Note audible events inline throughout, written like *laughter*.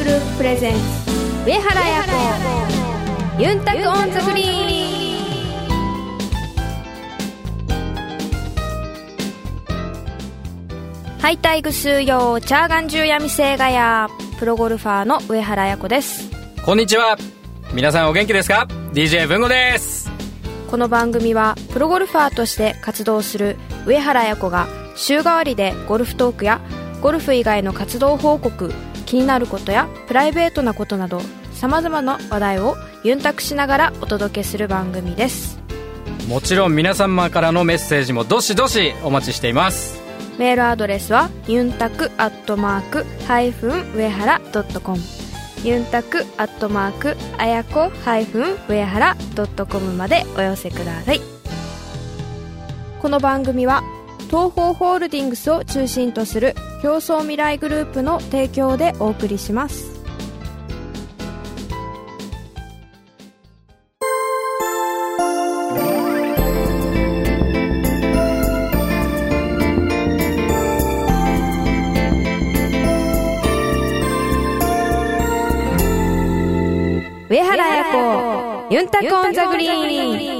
グループ presents。上原彩子。ユンタク on the green。ハイタイグスーヨーチャーガンジューヤミセイガヤ。プロゴルファーの上原彩子です。こんにちは。皆さんお元気ですか？DJ 文吾です。この番組はプロゴルファーとして活動する上原彩子が週替わりでゴルフトークやゴルフ以外の活動報告気になることやプライベートなことなどさまざまな話題をユンタクしながらお届けする番組です。もちろん皆様からのメッセージもどしどしお待ちしています。メールアドレスはユンタクアットマークハイフン上原ドットコム。ユンタクアットマークあやこハイフン上原ドットコムまでお寄せください。この番組は東方ホールディングスを中心とする競争未来グループの提供でお送りします。上原彩子ユンタコンザグリーン。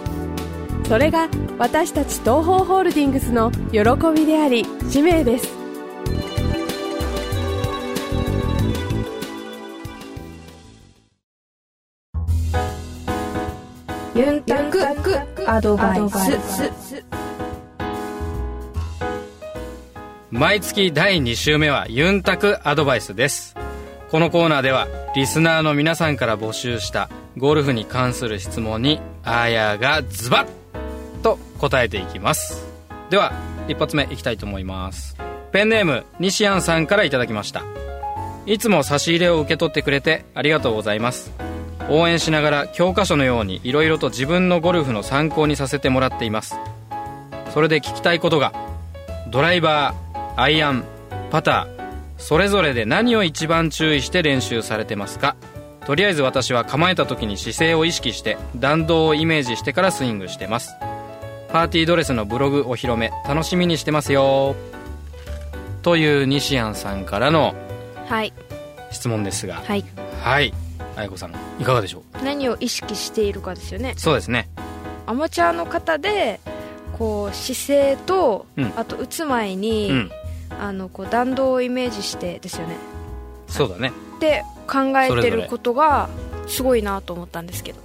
それが私たち東方ホールディングスの喜びであり使命です。ユンタクアドバイス。毎月第2週目はユンタクアドバイスです。このコーナーではリスナーの皆さんから募集したゴルフに関する質問にあやがズバッと答えていきます。では一発目いきたいと思います。ペンネーム西安さんからいただきました。いつも差し入れを受け取ってくれてありがとうございます。応援しながら教科書のようにいろいろと自分のゴルフの参考にさせてもらっています。それで聞きたいことがドライバーアイアンパターそれぞれで何を一番注意して練習されてますか？とりあえず私は構えた時に姿勢を意識して弾道をイメージしてからスイングしてます。パーティードレスのブログお披露目楽しみにしてますよ。という西安さんからのはい。質問ですが。はい。はい。愛子さんいかがでしょう？何を意識しているかですよね。そうですね。アマチュアの方でこう姿勢と、うん。あと打つ前に、うん。あのこう弾道をイメージしてですよね。そうだね。で考えてることがすごいなと思ったんですけど。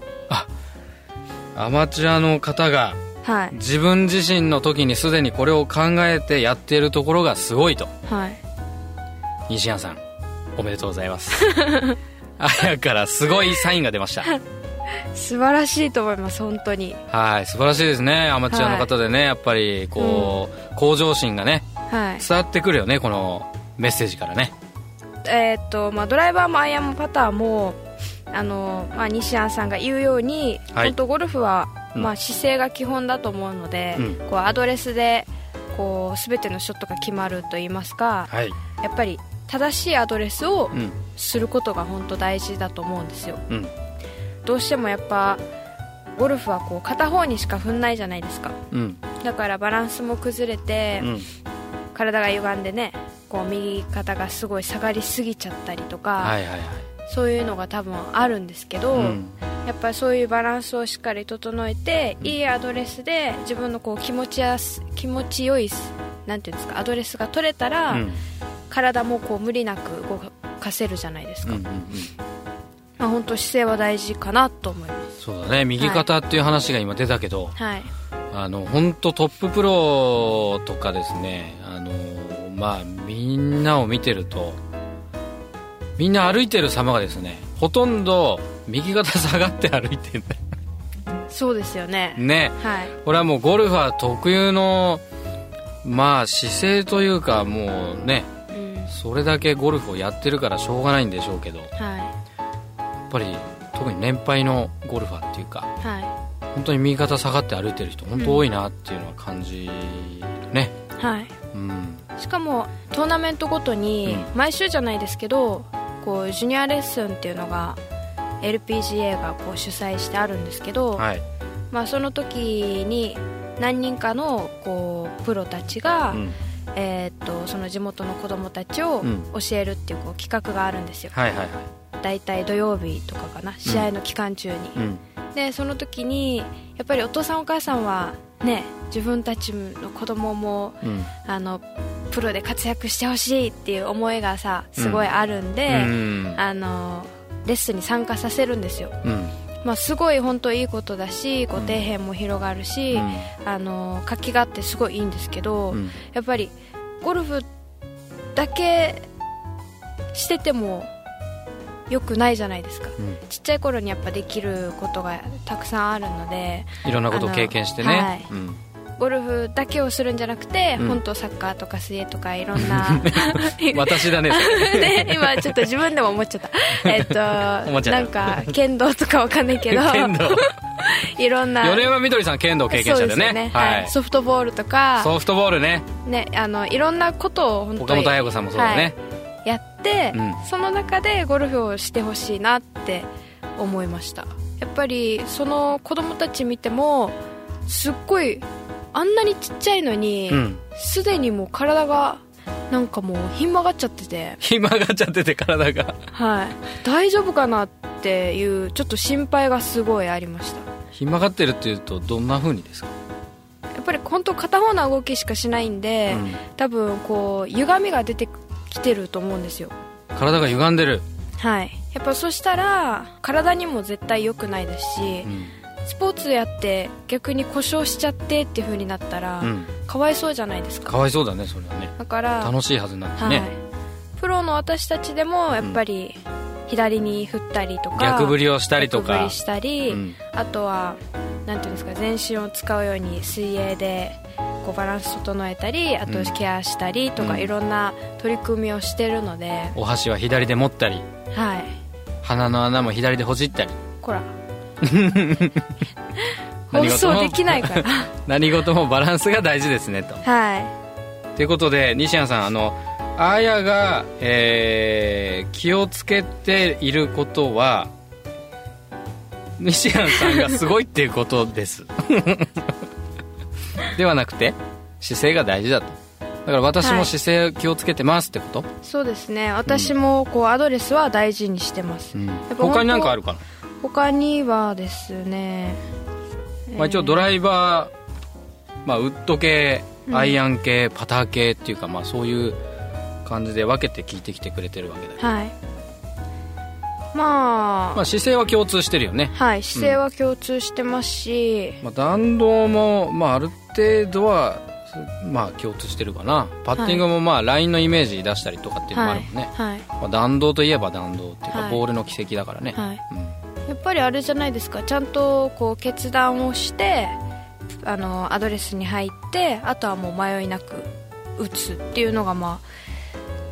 アマチュアの方がはい。自分自身の時にすでにこれを考えてやっているところがすごいと。はい。西安さんおめでとうございます。*laughs* あやからすごいサインが出ました。*laughs* 素晴らしいと思います本当に。はい素晴らしいですね。アマチュアの方でね、やっぱりこう、向上心がねはい。伝わってくるよねこのメッセージからね。えーっとまあ、ドライバーもアイアンもパターもあの、まあ、西安さんが言うように、はい。本当ゴルフは、うんまあ、姿勢が基本だと思うので、うん。こうアドレスでこう全てのショットが決まると言いますかはい。やっぱり正しいアドレスをうん。することが本当大事だと思うんですよ。うん。どうしてもやっぱゴルフはこう片方にしか踏んないじゃないですか。うん。だからバランスも崩れて、うん。体が歪んでねこう右肩がすごい下がりすぎちゃったりとか、はいはいはい。そういうのが多分あるんですけど、うんやっぱりそういうバランスをしっかり整えて、いいアドレスで自分のこう気持ちやす気持ちよいなんていうんですかアドレスが取れたら、うん。体もこう無理なく動かせるじゃないですか、うんうんうん。まあ、本当姿勢は大事かなと思います。そうだね。右肩っていう話が今出たけど、はい。あの本当トッププロとかですねあのまあみんなを見てるとみんな歩いてる様がですねほとんど右肩下がって歩いてるんだ。よそうですよね。ね。はい。これはもうゴルファー特有のまあ姿勢というかもうねうん。それだけゴルフをやってるからしょうがないんでしょうけどやはっぱり特に年配のゴルファーっていうかい。は本当に右肩下がって歩いてる人本当多いなっていうのは感じるね。いはい。うん。しかもトーナメントごとにう毎週じゃないですけどこうジュニアレッスンっていうのが LPGA がこう主催してあるんですけど、はい。まあ、その時に何人かのこうプロたちが、うん。えーっとその地元の子供たちをうん。教えるっていうこう企画があるんですよ。はいはいはい。大体土曜日とかかな試合の期間中に、うん。でその時にやっぱりお父さんお母さんはね自分たちの子供もうん。あのプロで活躍してほしいっていう思いがさすごいあるんで、うん。あのレッスンに参加させるんですよ、うん。まあ、すごい本当いいことだしこう底辺も広がるし、うん。あの活気があってすごいいいんですけど、うん。やっぱりゴルフだけしててもよくないじゃないですか。うん。ちっちゃい頃にやっぱできることがたくさんあるのでいろんなことを経験してね、はい。うんゴルフだけをするんじゃなくて、うん。本当サッカーとか水泳とかいろんな。*laughs* 私だねそれ。*laughs* で今ちょっと自分でも思っちゃった。*laughs* えっとなんか剣道とかわかんないけど。剣道。いろんな。米山みどりさん剣道経験者だよね。そうですはい。ソフトボールとか。ソフトボールね。ねあのいろんなことを本当に岡本綾子さんもそうだね、やって、うん。その中でゴルフをしてほしいなって思いました。やっぱりその子供たち見てもすっごいあんなにちっちゃいのにうん。すで、にもう体がなんかもうひん曲がっちゃってて、暇がっちゃってて体が。はい、大丈夫かなっていうちょっと心配がすごいありました。暇がってるっていうとどんな風にですか、やっぱり本当片方の動きしかしないんで、うん。多分こう歪みが出てきてると思うんですよ。体が歪んでる、はい。やっぱそしたら体にも絶対良くないですし、うんスポーツやって逆に故障しちゃってっていう風になったら、うん、かわいそうじゃないですか。かわいそうだねそれはね。だから楽しいはずなんだはい。ね、プロの私たちでもやっぱり左に振ったりとか逆振りをしたりとか。逆振りしたり、うん。あとはなんていうんですか全身を使うように水泳でこうバランス整えたりあとうん。ケアしたりとか、うん。いろんな取り組みをしてるので、お箸は左で持ったり。はい。鼻の穴も左でほじったり。こら *laughs* 放送できないから。*laughs* 何事もバランスが大事ですねと。はい。ということで西谷さんあのあーやが、えー気をつけていることは西谷さんがすごいっていうことです。*laughs* ではなくて姿勢が大事だと。だから私も姿勢気をつけてますってこと、そうですね。私もこうアドレスは大事にしてます、うん。他に何かあるかな、他にはですね、まあ、一応ドライバー、まあ、ウッド系うん。アイアン系、パター系っていうか、まあ、そういう感じで分けて聞いてきてくれてるわけだよ、はい。まあ、まあ、姿勢は共通してるよね。はい姿勢は共通してますし、まあ、弾道も、まあ、ある程度は、まあ、共通してるかな。パッティングも、まあ、ラインのイメージ出したりとかっていうのもあはいるもんね、はい。まあ、弾道といえば弾道っていうか、はい。ボールの軌跡だからね、はい。うんぱりあれじゃないですか。ちゃんとこう決断をしてあのアドレスに入ってあとはもう迷いなく打つっていうのがまあ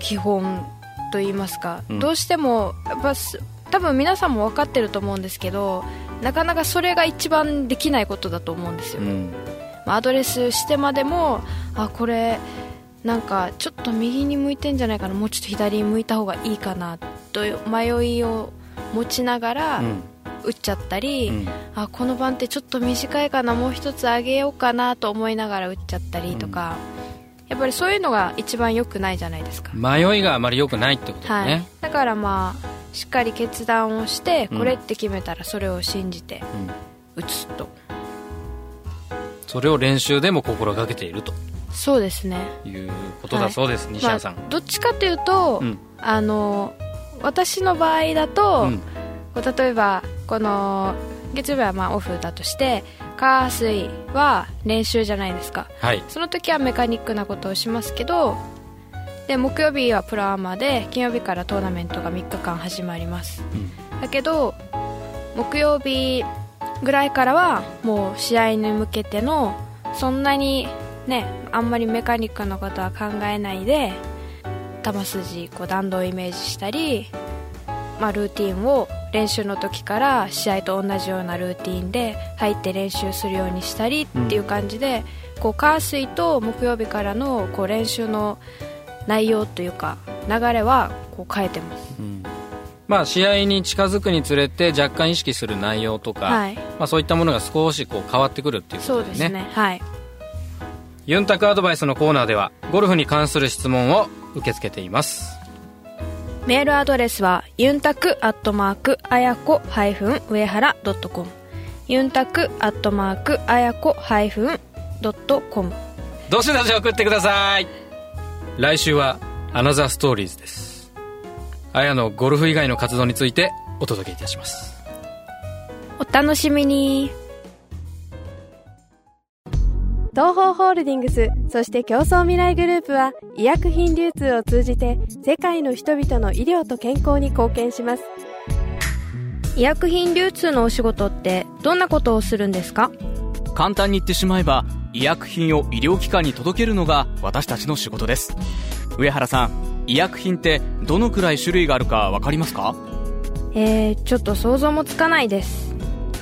基本と言いますか、うん。どうしてもやっぱす多分皆さんも分かってると思うんですけどなかなかそれが一番できないことだと思うんですよ、うん。まあアドレスしてまでもあこれなんかちょっと右に向いてんじゃないかな。もうちょっと左に向いた方がいいかな。と迷いを持ちながらうん打っちゃったり、うん。あこの番ってちょっと短いかなもう一つ上げようかなと思いながら打っちゃったりとか、やっぱりそういうのが一番良くないじゃないですか、迷いがあまり良くないってことだはい。ね、だからまあしっかり決断をしてうん。これって決めたらそれを信じてうん。打つと、それを練習でも心がけていると。そうですね。いうことだそうです、西谷さん、まあどっちかというと、うん。あの私の場合だと、うん例えばこの月曜日はまあオフだとして火水は練習じゃないですか。はい。その時はメカニックなことをしますけどで木曜日はプロアマで金曜日からトーナメントが3日間始まります。うん。だけど木曜日ぐらいからはもう試合に向けてのそんなにねあんまりメカニックのことは考えないで球筋こう弾道をイメージしたり、まあ、ルーティンを練習の時から試合と同じようなルーティンで入って練習するようにしたりっていう感じで、こう火水と木曜日からのこう練習の内容というか流れはこう変えてます、まあ試合に近づくにつれて若干意識する内容とか、はい。まあ、そういったものが少しこう変わってくるっていうこそうですとですねね。はい。ユンタクアドバイスのコーナーではゴルフに関する質問を受け付けていますメールアドレスはユンタクアットマークあやこ上原ドットコム。ユンタクアットマークあやこドットコム。どしどし送ってください。来週はアナザーストーリーズです。あやのゴルフ以外の活動についてお届けいたします。お楽しみに東方ホールディングスそして競争未来グループは医薬品流通を通じて世界の人々の医療と健康に貢献します。医薬品流通のお仕事ってどんなことをするんですか？簡単に言ってしまえば医薬品を医療機関に届けるのが私たちの仕事です。上原さん医薬品ってどのくらい種類があるか分かりますか？えー、ちょっと想像もつかないです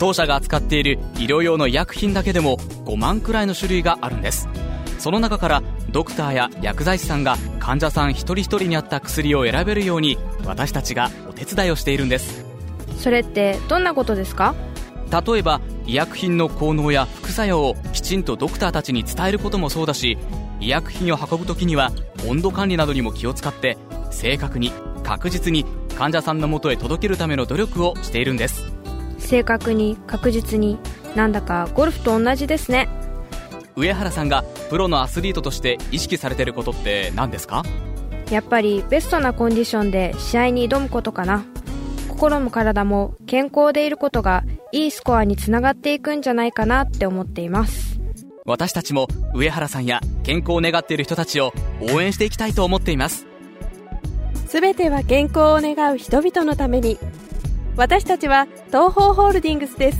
当社が扱っている医療用の医薬品だけでも5万くらいの種類があるんです。その中からドクターや薬剤師さんが患者さん一人一人に合った薬を選べるように私たちがお手伝いをしているんです。それってどんなことですか？例えば医薬品の効能や副作用をきちんとドクターたちに伝えることもそうだし医薬品を運ぶ時には温度管理などにも気を使って正確に確実に患者さんのもとへ届けるための努力をしているんです正確に確実になんだかゴルフと同じですね。上原さんがプロのアスリートとして意識されてることって何ですか？やっぱりベストなコンディションで試合に挑むことかな。心も体も健康でいることがいいスコアにつながっていくんじゃないかなって思っています。私たちも上原さんや健康を願っている人たちを応援していきたいと思っています。すべては健康を願う人々のために私たちは東方ホールディングスです。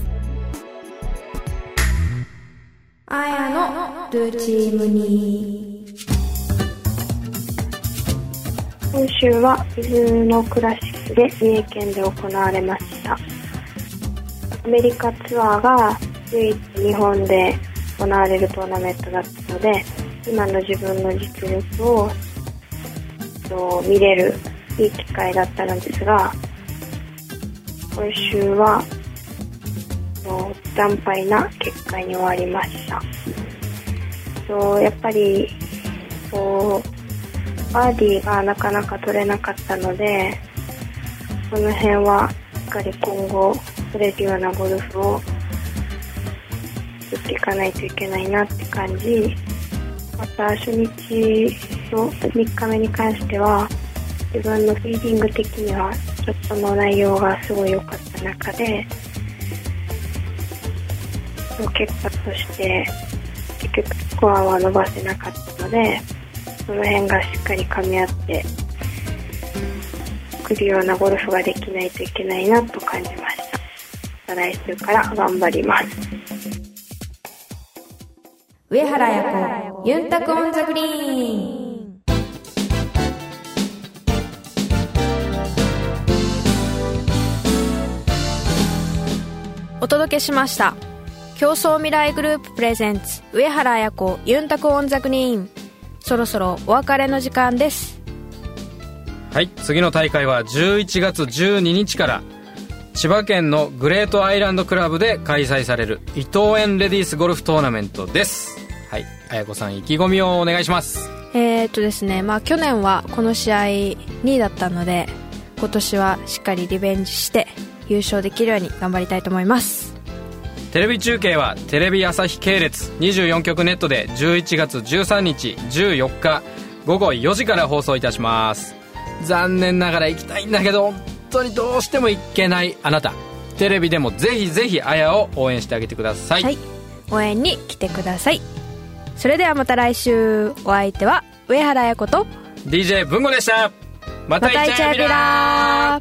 あやのルーチームに。今週は伊豆のクラシックで三重県で行われました。アメリカツアーが唯一日本で行われるトーナメントだったので今の自分の実力をと見れるいい機会だったのですが今週は惨敗な結果に終わりました。とやっぱりこうバーディーがなかなか取れなかったのでその辺はしっかり今後取れるようなゴルフを打っていかないといけないなって感じ。また初日の3日目に関しては自分のフィーリング的にはちょっとの内容がすごい良かった中でその結果として結局スコアは伸ばせなかったのでその辺がしっかり噛み合ってくるようなゴルフができないといけないなと感じました来週から頑張ります。上原彩子ユンタクオンザグリーン。お届けしました。競争未来グループ presents 上原彩子ユンタク on the green そろそろお別れの時間です。はい次の大会は11月12日から千葉県のグレートアイランドクラブで開催される伊藤園レディースゴルフトーナメントです。はい彩子さん意気込みをお願いします。えー、っとですねまあ去年はこの試合2位だったので今年はしっかりリベンジして優勝できるように頑張りたいと思います。テレビ中継はテレビ朝日系列24局ネットで11月13日14日午後4時から放送いたします。残念ながら行きたいんだけど本当にどうしても行けないあなた。テレビでもぜひぜひあやを応援してあげてください、はい。応援に来てください。それではまた来週お相手は上原彩子と DJ 文吾でした。またまたイチャビラ